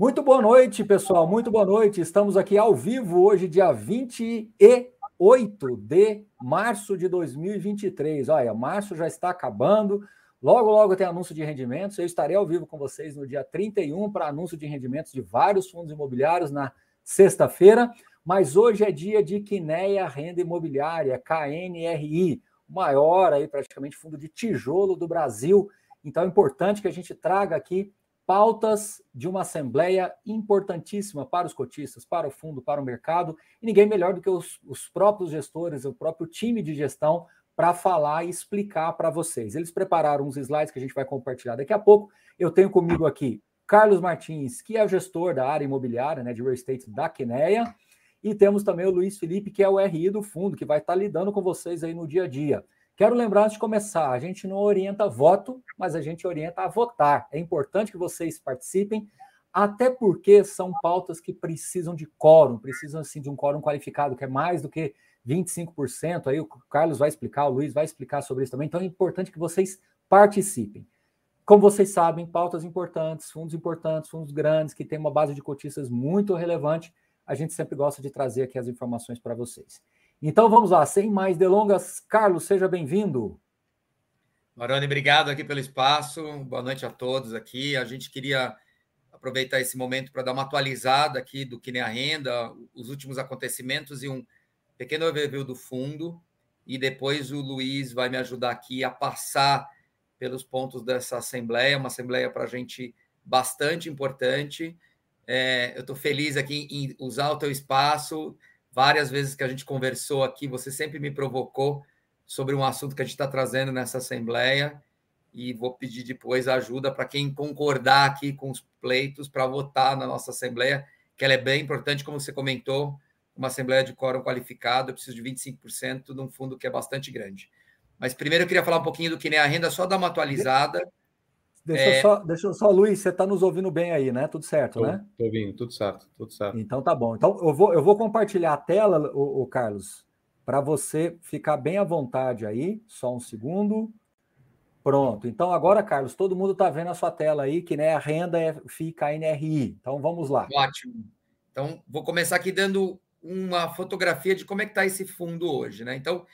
Muito boa noite, pessoal. Muito boa noite. Estamos aqui ao vivo hoje, dia 28 de março de 2023. Olha, março já está acabando. Logo, logo tem anúncio de rendimentos. Eu estarei ao vivo com vocês no dia 31 para anúncio de rendimentos de vários fundos imobiliários na sexta-feira. Mas hoje é dia de Quineia Renda Imobiliária, KNRI, maior aí praticamente fundo de tijolo do Brasil. Então é importante que a gente traga aqui pautas de uma assembleia importantíssima para os cotistas, para o fundo, para o mercado, e ninguém melhor do que os, os próprios gestores, o próprio time de gestão, para falar e explicar para vocês. Eles prepararam uns slides que a gente vai compartilhar daqui a pouco. Eu tenho comigo aqui Carlos Martins, que é o gestor da área imobiliária, né, de real estate da Quineia, e temos também o Luiz Felipe, que é o RI do fundo, que vai estar lidando com vocês aí no dia a dia. Quero lembrar antes de começar, a gente não orienta voto, mas a gente orienta a votar. É importante que vocês participem, até porque são pautas que precisam de quórum, precisam assim de um quórum qualificado, que é mais do que 25%. Aí o Carlos vai explicar, o Luiz vai explicar sobre isso também. Então é importante que vocês participem. Como vocês sabem, pautas importantes, fundos importantes, fundos grandes, que têm uma base de cotistas muito relevante, a gente sempre gosta de trazer aqui as informações para vocês. Então vamos lá, sem mais delongas, Carlos, seja bem-vindo. Maroni, obrigado aqui pelo espaço. Boa noite a todos aqui. A gente queria aproveitar esse momento para dar uma atualizada aqui do que nem a renda, os últimos acontecimentos e um pequeno overview do fundo. E depois o Luiz vai me ajudar aqui a passar pelos pontos dessa assembleia, uma assembleia para a gente bastante importante. É, eu estou feliz aqui em usar o teu espaço Várias vezes que a gente conversou aqui, você sempre me provocou sobre um assunto que a gente está trazendo nessa Assembleia e vou pedir depois ajuda para quem concordar aqui com os pleitos para votar na nossa Assembleia, que ela é bem importante, como você comentou, uma Assembleia de quórum qualificado, eu preciso de 25% de um fundo que é bastante grande. Mas primeiro eu queria falar um pouquinho do que nem a renda, só dar uma atualizada. Deixa, é... só, deixa só, Luiz, você está nos ouvindo bem aí, né? Tudo certo, tô, né? Estou ouvindo, tudo certo, tudo certo. Então tá bom. Então eu vou, eu vou compartilhar a tela, o, o Carlos, para você ficar bem à vontade aí. Só um segundo. Pronto. Então agora, Carlos, todo mundo está vendo a sua tela aí, que né, a renda é fica NRI. Então vamos lá. Ótimo. Então vou começar aqui dando uma fotografia de como é que está esse fundo hoje, né? Então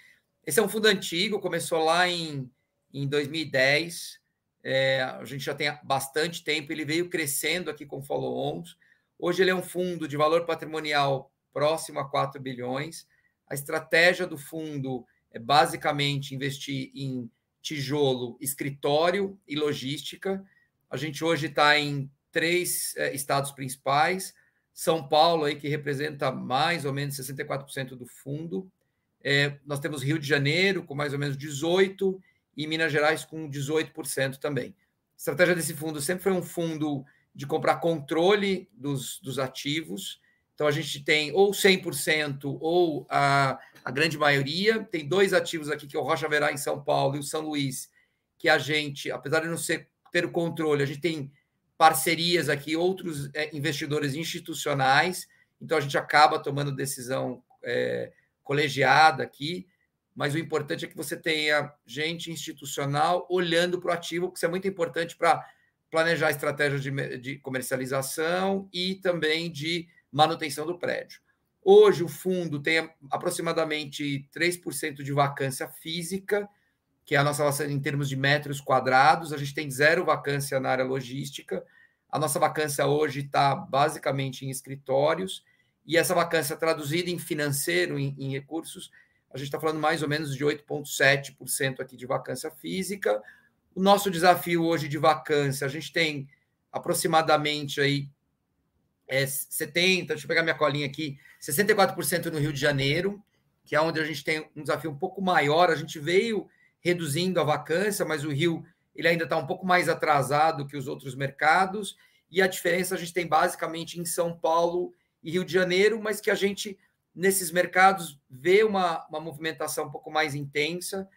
esse é um fundo antigo, começou lá em, em 2010 é, a gente já tem bastante tempo, ele veio crescendo aqui com follow-ons. Hoje ele é um fundo de valor patrimonial próximo a 4 bilhões. A estratégia do fundo é basicamente investir em tijolo, escritório e logística. A gente hoje está em três é, estados principais. São Paulo, aí, que representa mais ou menos 64% do fundo. É, nós temos Rio de Janeiro, com mais ou menos 18%, e Minas Gerais com 18% também. A estratégia desse fundo sempre foi um fundo de comprar controle dos, dos ativos. Então, a gente tem ou 100% ou a, a grande maioria. Tem dois ativos aqui, que é o Rocha Verá em São Paulo e o São Luís, que a gente, apesar de não ser, ter o controle, a gente tem parcerias aqui, outros é, investidores institucionais. Então, a gente acaba tomando decisão é, colegiada aqui mas o importante é que você tenha gente institucional olhando para o ativo, porque isso é muito importante para planejar estratégias de, de comercialização e também de manutenção do prédio. Hoje, o fundo tem aproximadamente 3% de vacância física, que é a nossa vacância em termos de metros quadrados. A gente tem zero vacância na área logística. A nossa vacância hoje está basicamente em escritórios. E essa vacância traduzida em financeiro, em, em recursos, a gente está falando mais ou menos de 8,7% aqui de vacância física. O nosso desafio hoje de vacância, a gente tem aproximadamente aí é, 70, deixa eu pegar minha colinha aqui, 64% no Rio de Janeiro, que é onde a gente tem um desafio um pouco maior. A gente veio reduzindo a vacância, mas o Rio ele ainda está um pouco mais atrasado que os outros mercados. E a diferença a gente tem basicamente em São Paulo e Rio de Janeiro, mas que a gente nesses mercados vê uma, uma movimentação um pouco mais intensa.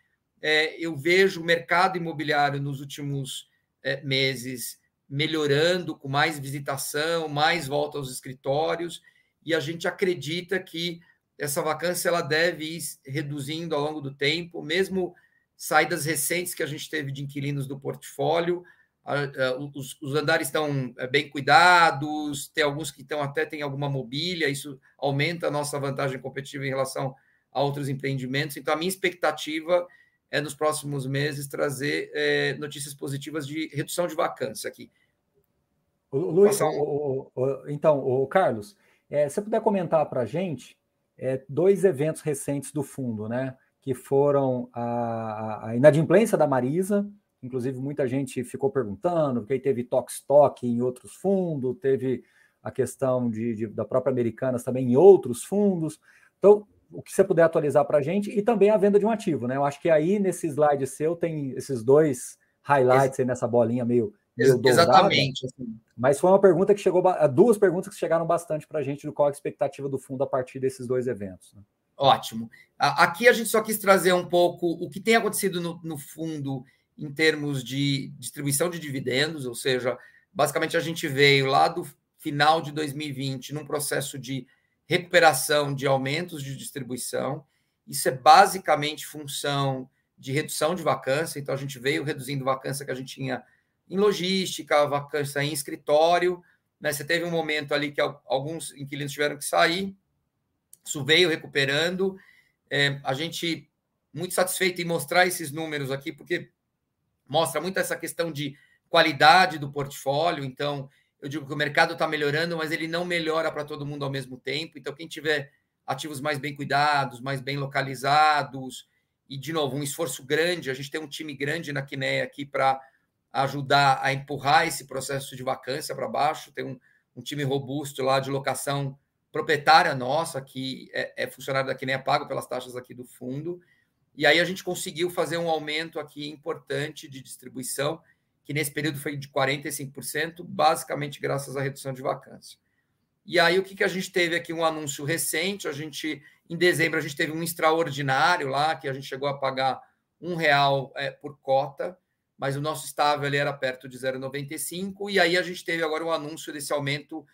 É, eu vejo o mercado imobiliário nos últimos é, meses melhorando, com mais visitação, mais volta aos escritórios, e a gente acredita que essa vacância ela deve ir reduzindo ao longo do tempo, mesmo saídas recentes que a gente teve de inquilinos do portfólio, os, os, andares estão é, bem cuidados, tem alguns que estão até tem alguma mobília, isso aumenta a nossa vantagem competitiva em relação a outros empreendimentos. Então, a minha expectativa é nos próximos meses trazer é, notícias positivas de redução de vacância aqui. O, Luiz, o, o, então, o Carlos, é, se você puder comentar para a gente é, dois eventos recentes do fundo, né? Que foram a, a inadimplência da Marisa, inclusive muita gente ficou perguntando, porque aí teve toque-toque em outros fundos, teve a questão de, de, da própria Americanas também em outros fundos. Então, o que você puder atualizar para a gente, e também a venda de um ativo, né? Eu acho que aí nesse slide seu tem esses dois highlights aí nessa bolinha meio. meio Exatamente. Dourada, mas foi uma pergunta que chegou, duas perguntas que chegaram bastante para a gente do qual a expectativa do fundo a partir desses dois eventos. Né? Ótimo. Aqui a gente só quis trazer um pouco o que tem acontecido no, no fundo em termos de distribuição de dividendos, ou seja, basicamente a gente veio lá do final de 2020 num processo de recuperação de aumentos de distribuição. Isso é basicamente função de redução de vacância. Então, a gente veio reduzindo vacância que a gente tinha em logística, vacância em escritório. Né? Você teve um momento ali que alguns inquilinos tiveram que sair. Isso veio recuperando. É, a gente muito satisfeito em mostrar esses números aqui, porque mostra muito essa questão de qualidade do portfólio. Então, eu digo que o mercado está melhorando, mas ele não melhora para todo mundo ao mesmo tempo. Então, quem tiver ativos mais bem cuidados, mais bem localizados, e, de novo, um esforço grande, a gente tem um time grande na Quinéia aqui para ajudar a empurrar esse processo de vacância para baixo. Tem um, um, time robusto lá de locação proprietária nossa, que é, é funcionário da Quinéia, pago pelas taxas aqui do fundo. E aí a gente conseguiu fazer um aumento aqui importante de distribuição que nesse período foi de 45%, basicamente graças à redução de vacância. E aí o que, que a gente teve aqui um anúncio recente, a gente em dezembro a gente teve um extraordinário lá que a gente chegou a pagar um real é, por cota, mas o nosso estável era perto de 0,95 e aí a gente teve agora um anúncio desse aumento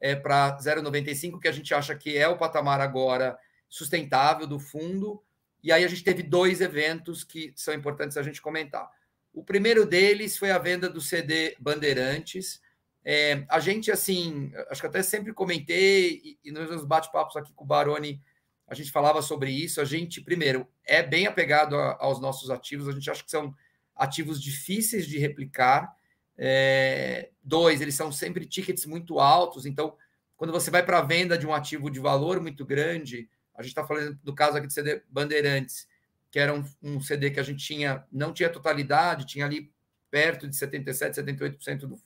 é, para 0,95 que a gente acha que é o patamar agora sustentável do fundo. E aí a gente teve dois eventos que são importantes a gente comentar. O primeiro deles foi a venda do CD Bandeirantes. É, a gente, assim, acho que até sempre comentei, e, e nos bate-papos aqui com o Baroni, a gente falava sobre isso. A gente, primeiro, é bem apegado a, aos nossos ativos, a gente acha que são ativos difíceis de replicar. É, dois, eles são sempre tickets muito altos, então, quando você vai para a venda de um ativo de valor muito grande, a gente está falando do caso aqui do CD Bandeirantes, que era um, um, CD que a gente tinha, não tinha totalidade, tinha ali perto de 77%, 78% do,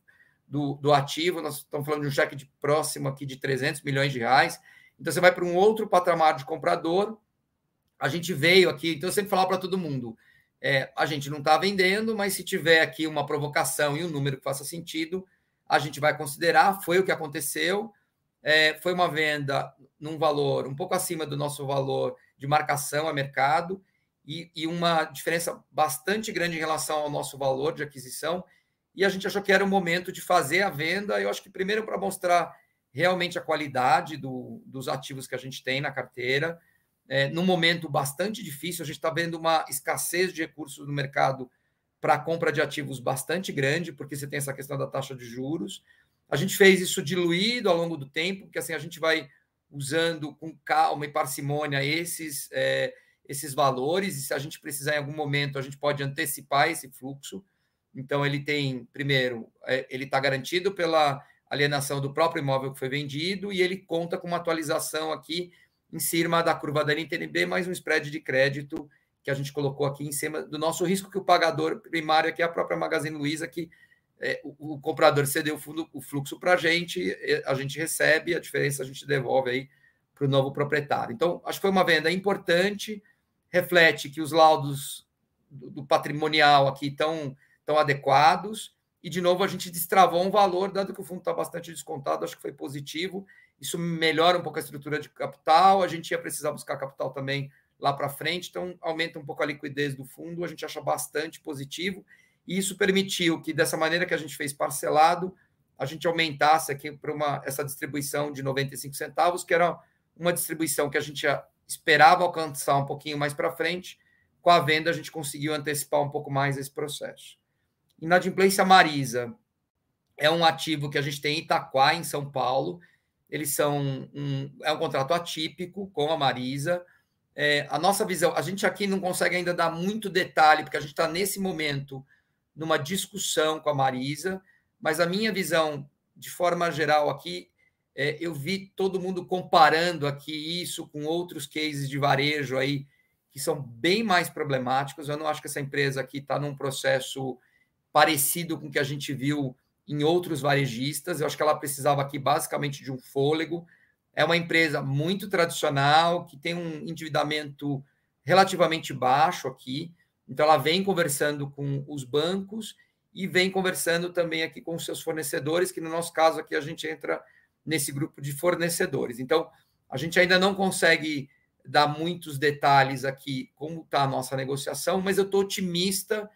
do, do ativo. Nós estamos falando de um cheque de próximo aqui de 300 milhões de reais. Então, você vai para um outro patamar de comprador. A gente veio aqui, então eu sempre falava para todo mundo: é, a gente não está vendendo, mas se tiver aqui uma provocação e um número que faça sentido, a gente vai considerar. Foi o que aconteceu. É, foi uma venda num valor um pouco acima do nosso valor de marcação a mercado e, e, uma diferença bastante grande em relação ao nosso valor de aquisição. E a gente achou que era o momento de fazer a venda. Eu acho que primeiro para mostrar realmente a qualidade do, dos ativos que a gente tem na carteira, é, num momento bastante difícil, a gente está vendo uma escassez de recursos no mercado para compra de ativos bastante grande, porque você tem essa questão da taxa de juros. A gente fez isso diluído ao longo do tempo, porque assim a gente vai usando com calma e parcimônia esses. É, esses valores, e se a gente precisar em algum momento, a gente pode antecipar esse fluxo. Então, ele tem, primeiro, é, ele está garantido pela alienação do próprio imóvel que foi vendido, e ele conta com uma atualização aqui em cima da curva da NTNB, mais um spread de crédito que a gente colocou aqui em cima do nosso risco, que o pagador primário aqui é a própria Magazine Luiza, que é, o, o, comprador cedeu o, fundo, o fluxo para a gente, a gente recebe, a diferença a gente devolve aí para o novo proprietário. Então, acho que foi uma venda importante, reflete que os laudos do, patrimonial aqui estão, estão adequados. E, de novo, a gente destravou um valor, dado que o fundo está bastante descontado, acho que foi positivo. Isso melhora um pouco a estrutura de capital. A gente ia precisar buscar capital também lá para frente, então aumenta um pouco a liquidez do fundo. A gente acha bastante positivo. E isso permitiu que, dessa maneira que a gente fez parcelado, a gente aumentasse aqui para uma, essa distribuição de 95 centavos, que era uma distribuição que a gente esperava alcançar um pouquinho mais para frente. Com a venda, a gente conseguiu antecipar um pouco mais esse processo. Inadimplência Marisa é um ativo que a gente tem em Itaquá, em São Paulo. Eles são um, é um contrato atípico com a Marisa. É, a nossa visão, a gente aqui não consegue ainda dar muito detalhe, porque a gente está nesse momento numa discussão com a Marisa, mas a minha visão, de forma geral, aqui, é, eu vi todo mundo comparando aqui isso com outros cases de varejo aí que são bem mais problemáticos. Eu não acho que essa empresa aqui está num processo parecido com o que a gente viu em outros varejistas. Eu acho que ela precisava aqui basicamente de um fôlego. É uma empresa muito tradicional, que tem um endividamento relativamente baixo aqui. Então, ela vem conversando com os bancos e vem conversando também aqui com os seus fornecedores, que no nosso caso aqui a gente entra nesse grupo de fornecedores. Então, a gente ainda não consegue dar muitos detalhes aqui como está a nossa negociação, mas eu estou otimista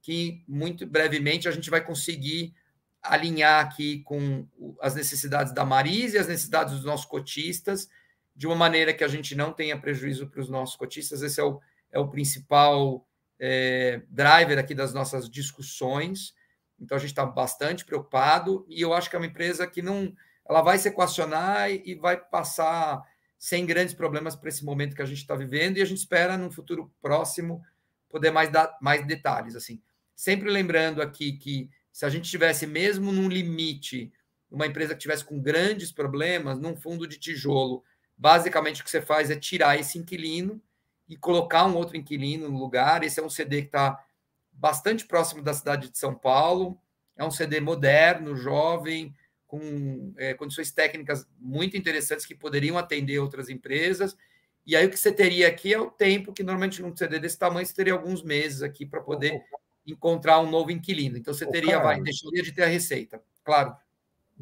que muito brevemente a gente vai conseguir alinhar aqui com as necessidades da Marisa e as necessidades dos nossos cotistas, de uma maneira que a gente não tenha prejuízo para os nossos cotistas. Esse é o, é o principal é, driver aqui das nossas discussões. Então a gente está bastante preocupado e eu acho que é uma empresa que não ela vai se equacionar e vai passar sem grandes problemas para esse momento que a gente está vivendo e a gente espera no futuro próximo poder mais dar mais detalhes assim. Sempre lembrando aqui que se a gente tivesse mesmo num limite, uma empresa que tivesse com grandes problemas, num fundo de tijolo, basicamente o que você faz é tirar esse inquilino e colocar um outro inquilino no lugar. Esse é um CD que está bastante próximo da cidade de São Paulo, é um CD moderno, jovem, com é, condições técnicas muito interessantes que poderiam atender outras empresas. E aí o que você teria aqui é o tempo que normalmente num CD desse tamanho você teria alguns meses aqui para poder encontrar um novo inquilino. Então você teria, vai, deixaria de ter a receita, claro.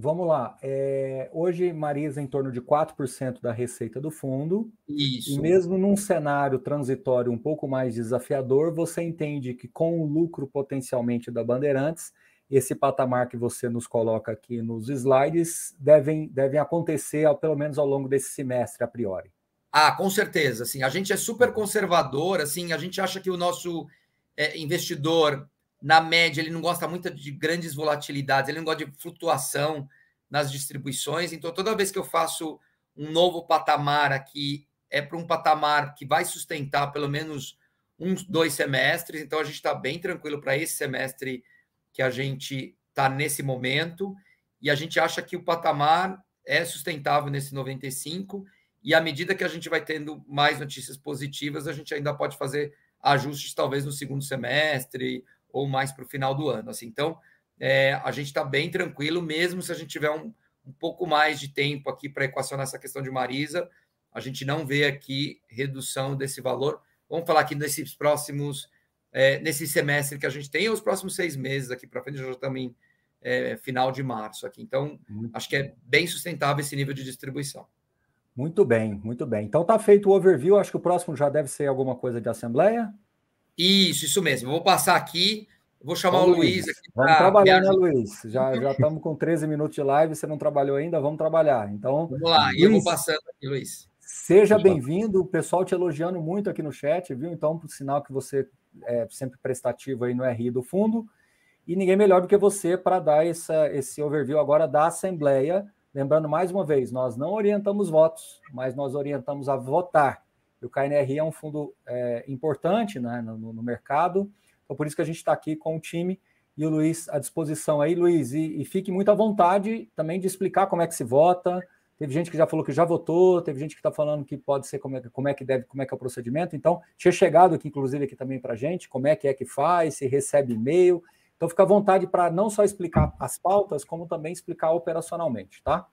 Vamos lá. É, hoje, Marisa, em torno de 4% da receita do fundo. Isso. E mesmo num cenário transitório um pouco mais desafiador, você entende que com o lucro potencialmente da Bandeirantes, esse patamar que você nos coloca aqui nos slides devem, devem acontecer ao, pelo menos ao longo desse semestre, a priori. Ah, com certeza. Assim, a gente é super conservador. Assim, a gente acha que o nosso é, investidor, na média, ele não gosta muito de grandes volatilidades, ele não gosta de flutuação nas distribuições. Então, toda vez que eu faço um novo patamar aqui, é para um patamar que vai sustentar pelo menos uns dois semestres. Então, a gente está bem tranquilo para esse semestre que a gente está nesse momento, e a gente acha que o patamar é sustentável nesse 95, e à medida que a gente vai tendo mais notícias positivas, a gente ainda pode fazer ajustes talvez no segundo semestre ou mais para o final do ano. Assim, então, é, a gente está bem tranquilo, mesmo se a gente tiver um, um pouco mais de tempo aqui para equacionar essa questão de Marisa, a gente não vê aqui redução desse valor. Vamos falar aqui nesses próximos é, nesse semestre que a gente tem, os próximos seis meses aqui para frente, já também é, final de março aqui. Então, muito acho que é bem sustentável esse nível de distribuição. Muito bem, muito bem. Então tá feito o overview. Acho que o próximo já deve ser alguma coisa de assembleia. Isso, isso mesmo. Vou passar aqui. Vou chamar Ô, o Luiz, Luiz aqui. Vamos trabalhar, né, Luiz? Já, já estamos com 13 minutos de live. Você não trabalhou ainda? Vamos trabalhar. Então. Vamos lá, Luiz, eu vou passando aqui, Luiz. Seja bem-vindo. O pessoal te elogiando muito aqui no chat, viu? Então, por sinal que você é, sempre prestativo aí no RI do fundo, e ninguém melhor do que você para dar essa, esse overview agora da Assembleia. Lembrando mais uma vez, nós não orientamos votos, mas nós orientamos a votar. O KNRI é um fundo é, importante né, no, no, mercado, então por isso que a gente está aqui com o time e o Luiz à disposição aí. Luiz, e, e fique muito à vontade também de explicar como é que se vota, Teve gente que já falou que já votou, teve gente que está falando que pode ser como é, como é que deve, como é que é o procedimento. Então, tinha chegado aqui, inclusive, aqui também para a gente, como é que é que faz, se recebe e-mail. Então, fica à vontade para não só explicar as pautas, como também explicar operacionalmente, tá?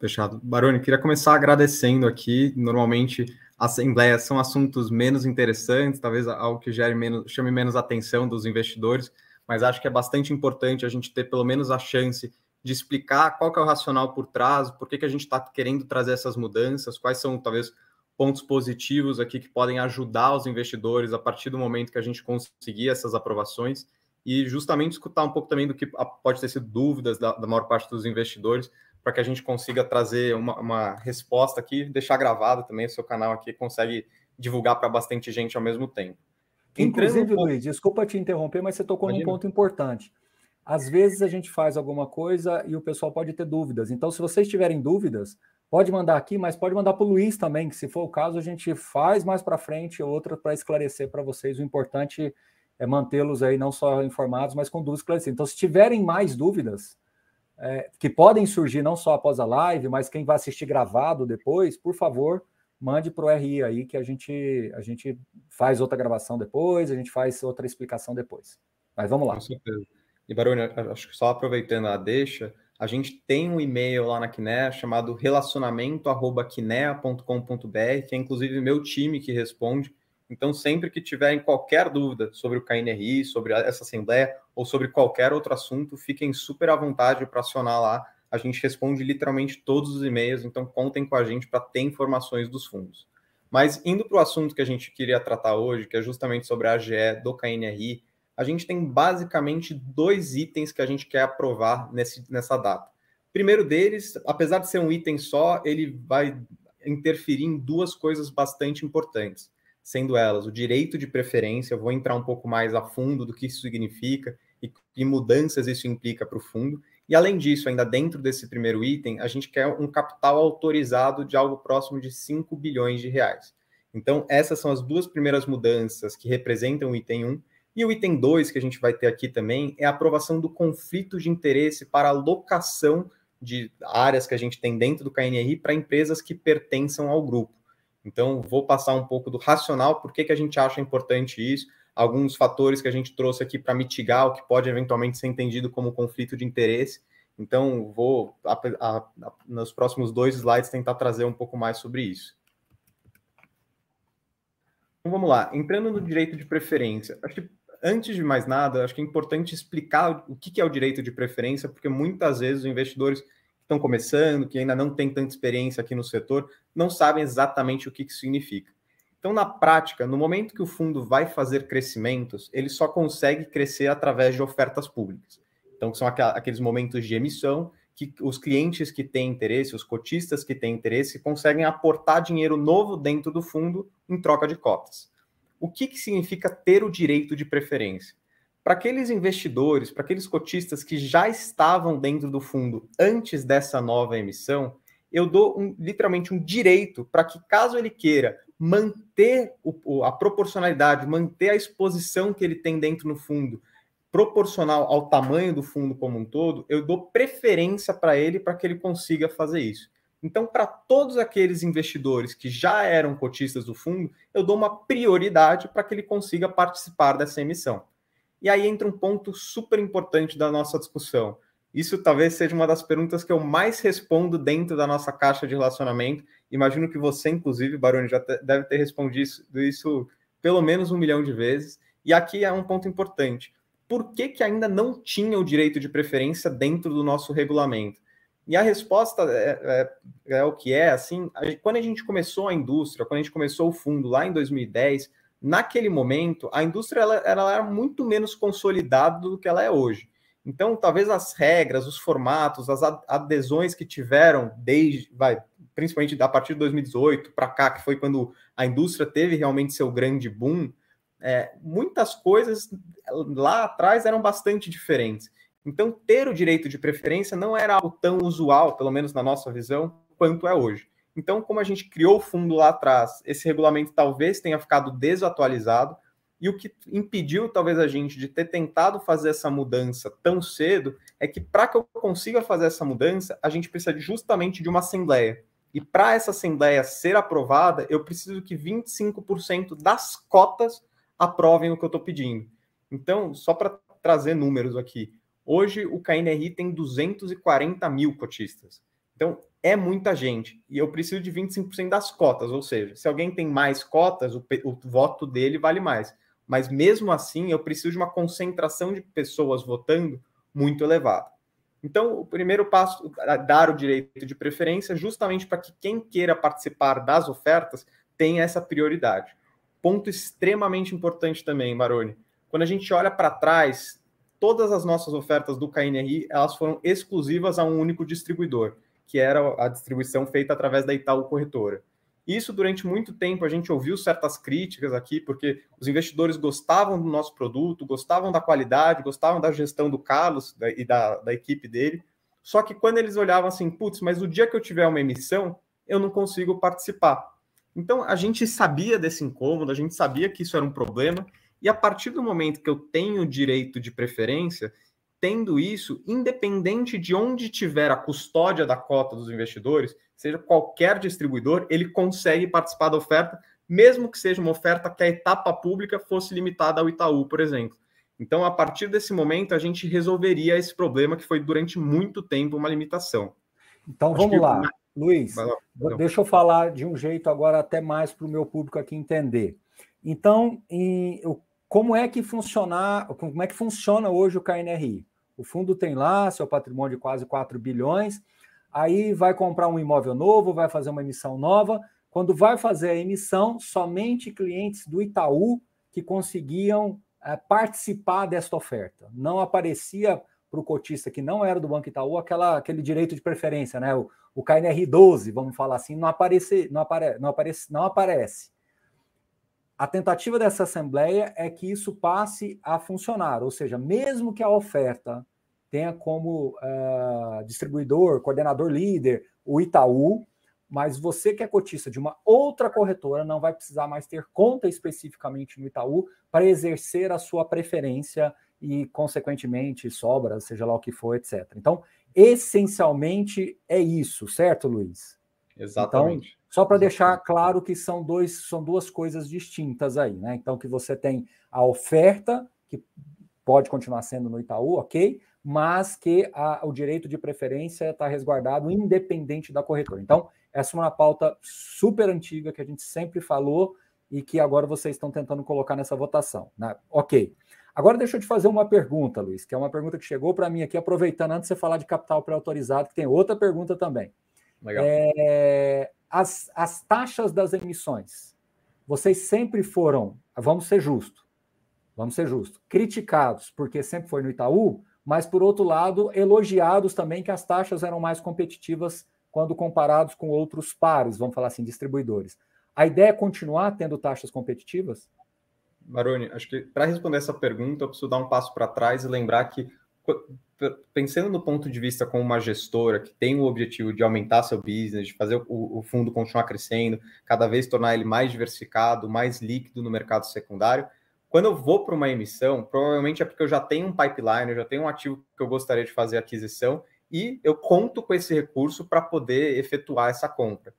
Fechado. Baroni, queria começar agradecendo aqui. Normalmente, assembleias são assuntos menos interessantes, talvez algo que gere menos, chame menos atenção dos investidores, mas acho que é bastante importante a gente ter pelo menos a chance de explicar qual que é o racional por trás, por que, que a gente está querendo trazer essas mudanças, quais são talvez pontos positivos aqui que podem ajudar os investidores a partir do momento que a gente conseguir essas aprovações e justamente escutar um pouco também do que pode ter sido dúvidas da, da maior parte dos investidores para que a gente consiga trazer uma, uma resposta aqui, deixar gravado também o seu canal aqui consegue divulgar para bastante gente ao mesmo tempo. Inclusive, Luiz, desculpa te interromper, mas você tocou Imagina. num ponto importante. Às vezes a gente faz alguma coisa e o pessoal pode ter dúvidas. Então, se vocês tiverem dúvidas, pode mandar aqui, mas pode mandar para o Luiz também, que se for o caso, a gente faz mais para frente outra para esclarecer para vocês. O importante é mantê-los aí não só informados, mas com dúvidas esclarecidas. Então, se tiverem mais dúvidas, é, que podem surgir não só após a live, mas quem vai assistir gravado depois, por favor, mande para o RI aí que a gente, a gente faz outra gravação depois, a gente faz outra explicação depois. Mas vamos lá. Com certeza. E, Baroni, acho que só aproveitando a deixa, a gente tem um e-mail lá na Kinea chamado relacionamento.kinea.com.br, que é inclusive meu time que responde. Então, sempre que tiverem qualquer dúvida sobre o KNRI, sobre essa assembleia ou sobre qualquer outro assunto, fiquem super à vontade para acionar lá. A gente responde literalmente todos os e-mails, então contem com a gente para ter informações dos fundos. Mas indo para o assunto que a gente queria tratar hoje, que é justamente sobre a AGE do KNRI, a gente tem basicamente dois itens que a gente quer aprovar nesse, nessa data. primeiro deles, apesar de ser um item só, ele vai interferir em duas coisas bastante importantes, sendo elas o direito de preferência, eu vou entrar um pouco mais a fundo do que isso significa e que mudanças isso implica para o fundo. E além disso, ainda dentro desse primeiro item, a gente quer um capital autorizado de algo próximo de 5 bilhões de reais. Então, essas são as duas primeiras mudanças que representam o item 1 e o item 2 que a gente vai ter aqui também é a aprovação do conflito de interesse para alocação de áreas que a gente tem dentro do KNRI para empresas que pertençam ao grupo. Então, vou passar um pouco do racional, por que, que a gente acha importante isso, alguns fatores que a gente trouxe aqui para mitigar o que pode eventualmente ser entendido como conflito de interesse. Então, vou, a, a, a, nos próximos dois slides, tentar trazer um pouco mais sobre isso. Então, vamos lá. Entrando no direito de preferência, acho que antes de mais nada, acho que é importante explicar o que é o direito de preferência, porque muitas vezes os investidores que estão começando, que ainda não têm tanta experiência aqui no setor, não sabem exatamente o que isso significa. Então, na prática, no momento que o fundo vai fazer crescimentos, ele só consegue crescer através de ofertas públicas. Então, são aqueles momentos de emissão que os clientes que têm interesse, os cotistas que têm interesse, conseguem aportar dinheiro novo dentro do fundo em troca de cotas o que, que significa ter o direito de preferência? Para aqueles investidores, para aqueles cotistas que já estavam dentro do fundo antes dessa nova emissão, eu dou um, literalmente um direito para que, caso ele queira manter o, a proporcionalidade, manter a exposição que ele tem dentro do fundo, proporcional ao tamanho do fundo como um todo, eu dou preferência para ele para que ele consiga fazer isso. Então, para todos aqueles investidores que já eram cotistas do fundo, eu dou uma prioridade para que ele consiga participar dessa emissão. E aí entra um ponto super importante da nossa discussão. Isso talvez seja uma das perguntas que eu mais respondo dentro da nossa caixa de relacionamento. Imagino que você, inclusive, Baroni, já deve ter respondido isso pelo menos um milhão de vezes. E aqui é um ponto importante. Por que, que ainda não tinha o direito de preferência dentro do nosso regulamento? E a resposta é, é, é o que é, assim, quando a gente começou a indústria, quando a gente começou o fundo lá em 2010, naquele momento, a indústria ela, ela era muito menos consolidada do que ela é hoje. Então, talvez as regras, os formatos, as adesões que tiveram desde, vai, principalmente a partir de 2018 para cá, que foi quando a indústria teve realmente seu grande boom, é, muitas coisas lá atrás eram bastante diferentes. Então, ter o direito de preferência não era algo tão usual, pelo menos na nossa visão, quanto é hoje. Então, como a gente criou o fundo lá atrás, esse regulamento talvez tenha ficado desatualizado, e o que impediu talvez a gente de ter tentado fazer essa mudança tão cedo é que para que eu consiga fazer essa mudança, a gente precisa justamente de uma assembleia. E para essa assembleia ser aprovada, eu preciso que 25% das cotas aprovem o que eu estou pedindo. Então, só para trazer números aqui, Hoje o KNRI tem 240 mil cotistas. Então é muita gente. E eu preciso de 25% das cotas. Ou seja, se alguém tem mais cotas, o, o voto dele vale mais. Mas mesmo assim, eu preciso de uma concentração de pessoas votando muito elevada. Então, o primeiro passo é dar o direito de preferência, justamente para que quem queira participar das ofertas tenha essa prioridade. Ponto extremamente importante também, Maroni. Quando a gente olha para trás, todas as nossas ofertas do KNRI elas foram exclusivas a um único distribuidor, que era a distribuição feita através da Itaú Corretora. Isso durante muito tempo a gente ouviu certas críticas aqui, porque os investidores gostavam do nosso produto, gostavam da qualidade, gostavam da gestão do Carlos e da, da equipe dele. Só que quando eles olhavam assim, putz, mas o dia que eu tiver uma emissão, eu não consigo participar. Então a gente sabia desse incômodo, a gente sabia que isso era um problema, e a partir do momento que eu tenho direito de preferência, tendo isso, independente de onde tiver a custódia da cota dos investidores, seja qualquer distribuidor, ele consegue participar da oferta, mesmo que seja uma oferta que a etapa pública fosse limitada ao Itaú, por exemplo. Então, a partir desse momento, a gente resolveria esse problema que foi durante muito tempo uma limitação. Então, Acho vamos lá. Luiz, deixa eu falar de um jeito agora até mais para o meu público aqui entender. Então, em, como é que funcionar, como é que funciona hoje o KNRI? O fundo tem lá seu patrimônio de quase 4 bilhões, aí vai comprar um imóvel novo, vai fazer uma emissão nova. Quando vai fazer a emissão, somente clientes do Itaú que conseguiam é, participar desta oferta. Não aparecia para o cotista que não era do Banco Itaú aquela, aquele direito de preferência, né? O, o KNR 12, vamos falar assim, não aparece, não apare, não aparece, não aparece. A tentativa dessa assembleia é que isso passe a funcionar, ou seja, mesmo que a oferta tenha como uh, distribuidor, coordenador líder o Itaú, mas você que é cotista de uma outra corretora não vai precisar mais ter conta especificamente no Itaú para exercer a sua preferência e, consequentemente, sobra, seja lá o que for, etc. Então, essencialmente é isso, certo, Luiz? Exatamente. Então, só para deixar claro que são, dois, são duas coisas distintas aí, né? Então, que você tem a oferta, que pode continuar sendo no Itaú, ok, mas que a, o direito de preferência está resguardado independente da corretora. Então, essa é uma pauta super antiga que a gente sempre falou e que agora vocês estão tentando colocar nessa votação. Né? Ok. Agora deixa eu te fazer uma pergunta, Luiz, que é uma pergunta que chegou para mim aqui, aproveitando antes de você falar de capital pré-autorizado, que tem outra pergunta também. Legal. É, as, as taxas das emissões, vocês sempre foram, vamos ser justos, vamos ser justos, criticados porque sempre foi no Itaú, mas por outro lado, elogiados também que as taxas eram mais competitivas quando comparados com outros pares, vamos falar assim, distribuidores. A ideia é continuar tendo taxas competitivas? Maroni, acho que para responder essa pergunta, eu preciso dar um passo para trás e lembrar que, pensando no ponto de vista como uma gestora que tem o objetivo de aumentar seu business, de fazer o, o fundo continuar crescendo, cada vez tornar ele mais diversificado, mais líquido no mercado secundário, quando eu vou para uma emissão, provavelmente é porque eu já tenho um pipeline, eu já tenho um ativo que eu gostaria de fazer aquisição e eu conto com esse recurso para poder efetuar essa compra.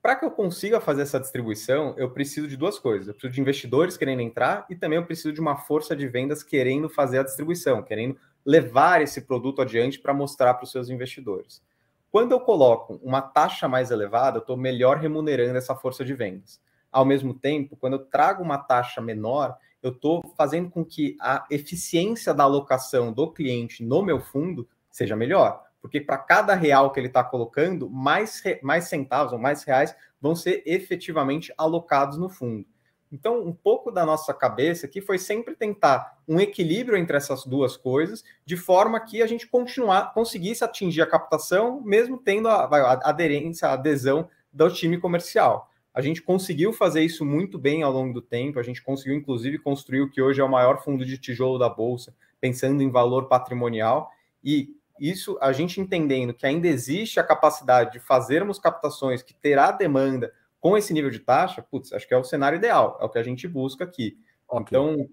Para que eu consiga fazer essa distribuição, eu preciso de duas coisas. Eu preciso de investidores querendo entrar e também eu preciso de uma força de vendas querendo fazer a distribuição, querendo levar esse produto adiante para mostrar para os seus investidores. Quando eu coloco uma taxa mais elevada, eu estou melhor remunerando essa força de vendas. Ao mesmo tempo, quando eu trago uma taxa menor, eu estou fazendo com que a eficiência da alocação do cliente no meu fundo seja melhor porque para cada real que ele está colocando, mais, mais centavos ou mais reais vão ser efetivamente alocados no fundo. Então, um pouco da nossa cabeça aqui foi sempre tentar um equilíbrio entre essas duas coisas, de forma que a gente continuar, conseguisse atingir a captação, mesmo tendo a, a aderência, a adesão do time comercial. A gente conseguiu fazer isso muito bem ao longo do tempo, a gente conseguiu, inclusive, construir o que hoje é o maior fundo de tijolo da Bolsa, pensando em valor patrimonial, e isso a gente entendendo que ainda existe a capacidade de fazermos captações que terá demanda com esse nível de taxa, putz, acho que é o cenário ideal, é o que a gente busca aqui. Okay. Então,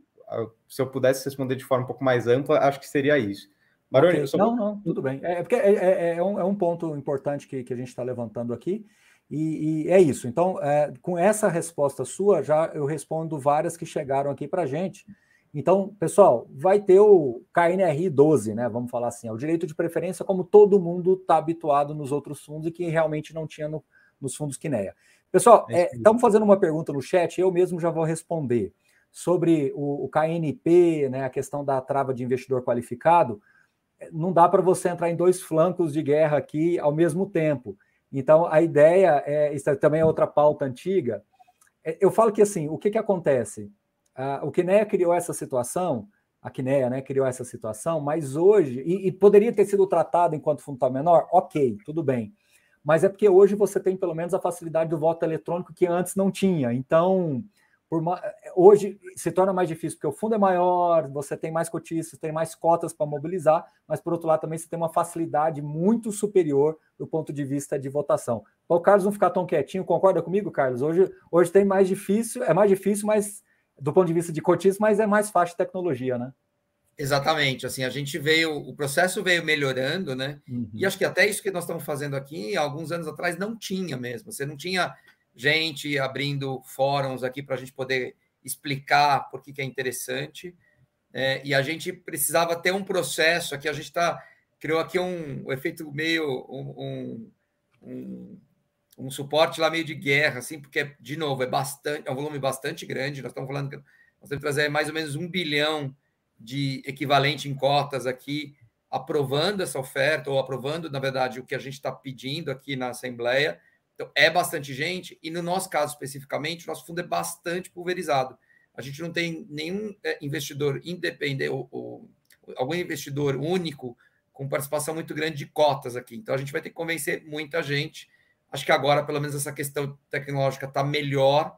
se eu pudesse responder de forma um pouco mais ampla, acho que seria isso. Baroni, okay. Não, não, tudo bem. É, é porque é, é, é, um, é um ponto importante que, que a gente está levantando aqui, e, e, é isso. Então, é, com essa resposta sua, já eu respondo várias que chegaram aqui para a gente. Então, pessoal, vai ter o KNRI 12, né? Vamos falar assim, é o direito de preferência, como todo mundo está habituado nos outros fundos e que realmente não tinha no, nos fundos Quineia. Pessoal, é, estamos fazendo uma pergunta no chat, eu mesmo já vou responder sobre o, o KNP, né? A questão da trava de investidor qualificado. Não dá para você entrar em dois flancos de guerra aqui ao mesmo tempo. Então, a ideia é, isso também é outra pauta antiga. É, eu falo que assim, o que, que acontece? Uh, o Kinea criou essa situação, a Kinea né, criou essa situação, mas hoje, e, e poderia ter sido tratado enquanto fundo menor, ok, tudo bem. Mas é porque hoje você tem pelo menos a facilidade do voto eletrônico que antes não tinha. Então, uma, hoje se torna mais difícil, porque o fundo é maior, você tem mais cotistas, tem mais cotas para mobilizar, mas por outro lado também você tem uma facilidade muito superior do ponto de vista de votação. Para o Carlos não ficar tão quietinho, concorda comigo, Carlos? Hoje, hoje tem mais difícil, é mais difícil, mas do ponto de vista de cotistas, mas é mais fácil tecnologia, né? Exatamente, assim, a gente veio, o processo veio melhorando, né? Uhum. E acho que até isso que nós estamos fazendo aqui, alguns anos atrás, não tinha mesmo. Você não tinha gente abrindo fóruns aqui para a gente poder explicar por que, que é interessante. É, e a gente precisava ter um processo aqui, a gente está criou aqui um, um, efeito meio um, um, um, suporte lá meio de guerra, assim, porque, de novo, é bastante, é um volume bastante grande. Nós estamos falando que nós temos que trazer mais ou menos um bilhão de equivalente em cotas aqui, aprovando essa oferta, ou aprovando, na verdade, o que a gente está pedindo aqui na Assembleia. Então, é bastante gente, e no nosso caso especificamente, o nosso fundo é bastante pulverizado. A gente não tem nenhum é, investidor independente, ou, ou algum investidor único com participação muito grande de cotas aqui. Então, a gente vai ter que convencer muita gente. Acho que agora, pelo menos, essa questão tecnológica está melhor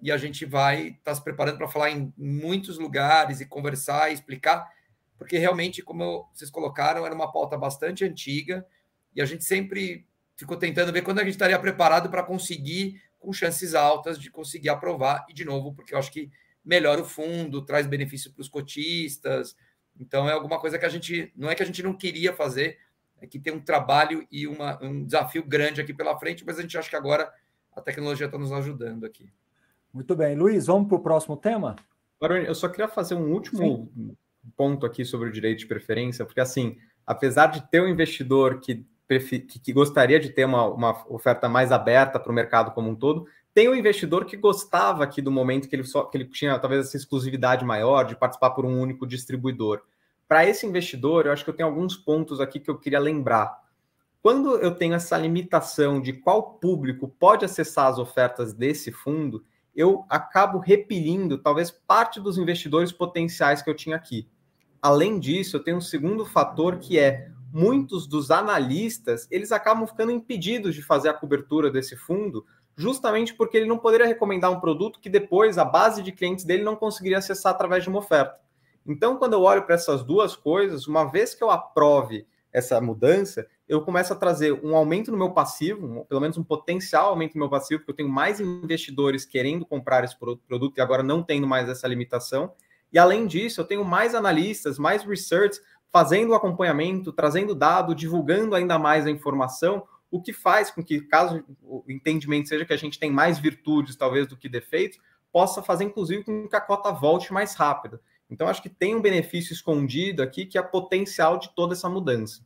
e a gente vai estar tá se preparando para falar em muitos lugares e conversar e explicar, porque realmente, como vocês colocaram, era uma pauta bastante antiga e a gente sempre ficou tentando ver quando a gente estaria preparado para conseguir, com chances altas, de conseguir aprovar. E, de novo, porque eu acho que melhora o fundo, traz benefício para os cotistas. Então, é alguma coisa que a gente. Não é que a gente não queria fazer, é que tem um trabalho e uma, um desafio grande aqui pela frente, mas a gente acha que agora a tecnologia está nos ajudando aqui. Muito bem. Luiz, vamos para o próximo tema? Baroni, eu só queria fazer um último Sim. ponto aqui sobre o direito de preferência, porque, assim, apesar de ter um investidor que que gostaria de ter uma, uma oferta mais aberta para o mercado como um todo. Tem um investidor que gostava aqui do momento que ele, só, que ele tinha talvez essa exclusividade maior de participar por um único distribuidor. Para esse investidor, eu acho que eu tenho alguns pontos aqui que eu queria lembrar. Quando eu tenho essa limitação de qual público pode acessar as ofertas desse fundo, eu acabo repelindo talvez parte dos investidores potenciais que eu tinha aqui. Além disso, eu tenho um segundo fator que é muitos dos analistas eles acabam ficando impedidos de fazer a cobertura desse fundo, justamente porque ele não poderia recomendar um produto que depois a base de clientes dele não conseguiria acessar através de uma oferta. Então, quando eu olho para essas duas coisas, uma vez que eu aprove essa mudança, eu começo a trazer um aumento no meu passivo, um, pelo menos um potencial aumento no meu passivo, porque eu tenho mais investidores querendo comprar esse produto e agora não tendo mais essa limitação. E além disso, eu tenho mais analistas, mais research fazendo acompanhamento, trazendo dado, divulgando ainda mais a informação, o que faz com que, caso o entendimento seja que a gente tem mais virtudes, talvez, do que defeitos, possa fazer, inclusive, com que a cota volte mais rápido. Então, acho que tem um benefício escondido aqui, que é potencial de toda essa mudança.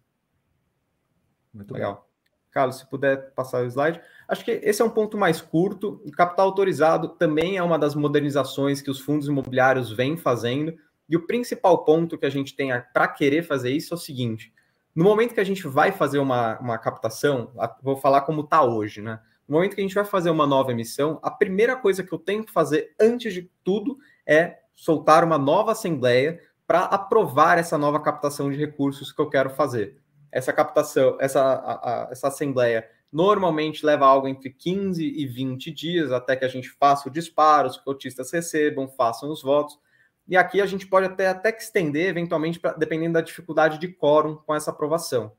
Muito legal. Bem. Carlos, se puder passar o slide. Acho que esse é um ponto mais curto. O capital autorizado também é uma das modernizações que os fundos imobiliários vêm fazendo. E o principal ponto que a gente tem para querer fazer isso é o seguinte: no momento que a gente vai fazer uma, uma captação, vou falar como está hoje, né? No momento que a gente vai fazer uma nova emissão, a primeira coisa que eu tenho que fazer antes de tudo é soltar uma nova assembleia para aprovar essa nova captação de recursos que eu quero fazer. Essa captação, essa, a, a, essa assembleia normalmente leva algo entre 15 e 20 dias até que a gente faça o disparo, os cotistas recebam, façam os votos. E aqui a gente pode até, até que estender, eventualmente, pra, dependendo da dificuldade de quórum com essa aprovação.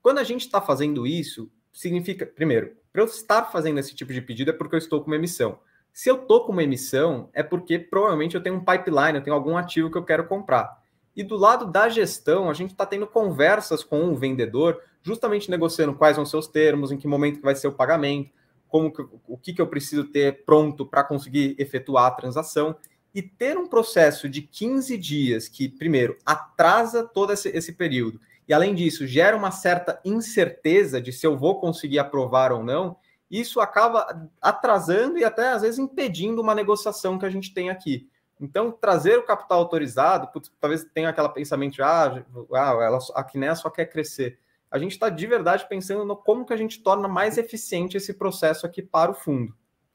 Quando a gente está fazendo isso, significa, primeiro, para eu estar fazendo esse tipo de pedido é porque eu estou com uma emissão. Se eu estou com uma emissão, é porque provavelmente eu tenho um pipeline, eu tenho algum ativo que eu quero comprar. E do lado da gestão, a gente está tendo conversas com o vendedor, justamente negociando quais vão ser os termos, em que momento que vai ser o pagamento, como que, o que, que eu preciso ter pronto para conseguir efetuar a transação e ter um processo de 15 dias que, primeiro, atrasa todo esse, esse período, e além disso, gera uma certa incerteza de se eu vou conseguir aprovar ou não, isso acaba atrasando e até às vezes impedindo uma negociação que a gente tem aqui. Então, trazer o capital autorizado, putz, talvez tenha aquele pensamento, ah, ah ela, a Kinea só quer crescer. A gente está de verdade pensando no como que a gente torna mais eficiente esse processo aqui para o fundo.